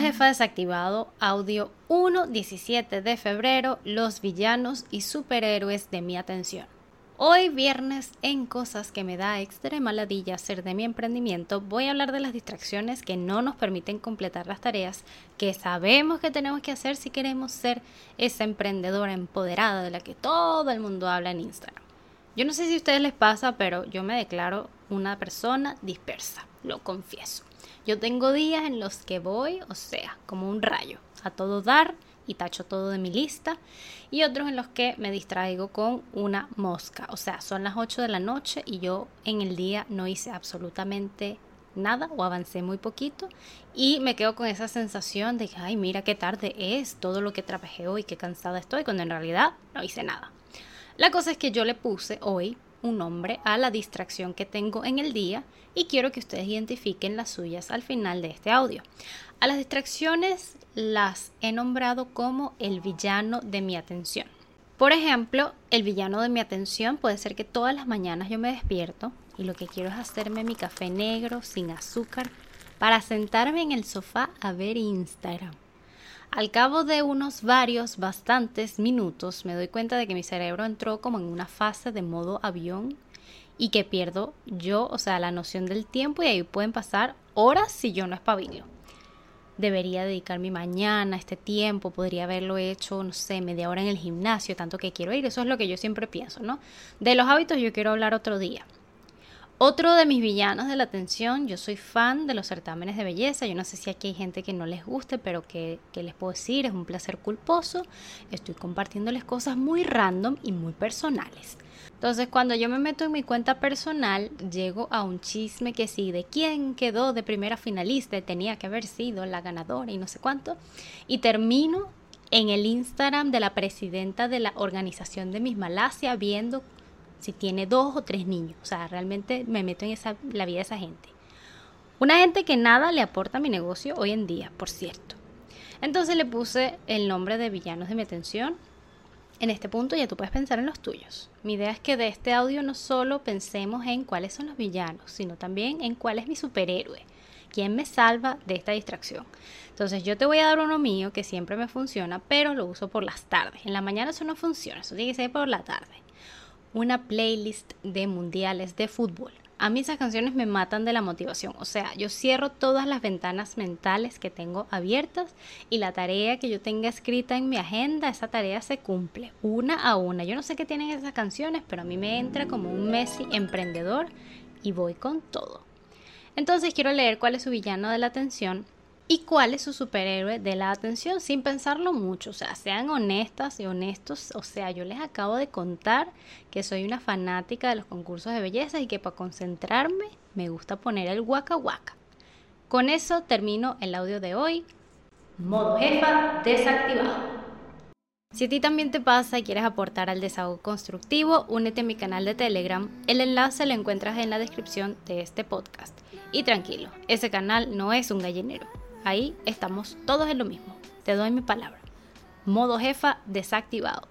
jefa desactivado, audio 1, 17 de febrero, los villanos y superhéroes de mi atención. Hoy viernes en cosas que me da extrema ladilla hacer de mi emprendimiento, voy a hablar de las distracciones que no nos permiten completar las tareas que sabemos que tenemos que hacer si queremos ser esa emprendedora empoderada de la que todo el mundo habla en Instagram. Yo no sé si a ustedes les pasa, pero yo me declaro una persona dispersa, lo confieso. Yo tengo días en los que voy, o sea, como un rayo, a todo dar y tacho todo de mi lista, y otros en los que me distraigo con una mosca, o sea, son las 8 de la noche y yo en el día no hice absolutamente nada o avancé muy poquito y me quedo con esa sensación de que, ay, mira qué tarde es todo lo que trabajé hoy, qué cansada estoy, cuando en realidad no hice nada. La cosa es que yo le puse hoy un nombre a la distracción que tengo en el día y quiero que ustedes identifiquen las suyas al final de este audio. A las distracciones las he nombrado como el villano de mi atención. Por ejemplo, el villano de mi atención puede ser que todas las mañanas yo me despierto y lo que quiero es hacerme mi café negro sin azúcar para sentarme en el sofá a ver Instagram. Al cabo de unos varios, bastantes minutos, me doy cuenta de que mi cerebro entró como en una fase de modo avión y que pierdo yo, o sea, la noción del tiempo y ahí pueden pasar horas si yo no espabilo. Debería dedicar mi mañana, este tiempo, podría haberlo hecho, no sé, media hora en el gimnasio, tanto que quiero ir, eso es lo que yo siempre pienso, ¿no? De los hábitos yo quiero hablar otro día. Otro de mis villanos de la atención, yo soy fan de los certámenes de belleza, yo no sé si aquí hay gente que no les guste, pero que, les puedo decir, es un placer culposo, estoy compartiéndoles cosas muy random y muy personales. Entonces cuando yo me meto en mi cuenta personal, llego a un chisme que sí, de quién quedó de primera finalista, tenía que haber sido la ganadora y no sé cuánto, y termino en el Instagram de la presidenta de la organización de Miss Malasia viendo si tiene dos o tres niños. O sea, realmente me meto en esa, la vida de esa gente. Una gente que nada le aporta a mi negocio hoy en día, por cierto. Entonces le puse el nombre de villanos de mi atención. En este punto ya tú puedes pensar en los tuyos. Mi idea es que de este audio no solo pensemos en cuáles son los villanos, sino también en cuál es mi superhéroe. ¿Quién me salva de esta distracción? Entonces yo te voy a dar uno mío que siempre me funciona, pero lo uso por las tardes. En la mañana eso no funciona, eso tiene que ser por la tarde una playlist de mundiales de fútbol. A mí esas canciones me matan de la motivación. O sea, yo cierro todas las ventanas mentales que tengo abiertas y la tarea que yo tenga escrita en mi agenda, esa tarea se cumple una a una. Yo no sé qué tienen esas canciones, pero a mí me entra como un Messi emprendedor y voy con todo. Entonces quiero leer cuál es su villano de la atención y cuál es su superhéroe de la atención sin pensarlo mucho. O sea, sean honestas y honestos. O sea, yo les acabo de contar que soy una fanática de los concursos de belleza y que para concentrarme me gusta poner el waka waka. Con eso termino el audio de hoy. Modo jefa desactivado. Si a ti también te pasa y quieres aportar al desahogo constructivo, únete a mi canal de Telegram. El enlace lo encuentras en la descripción de este podcast. Y tranquilo, ese canal no es un gallinero. Ahí estamos todos en lo mismo. Te doy mi palabra. Modo jefa desactivado.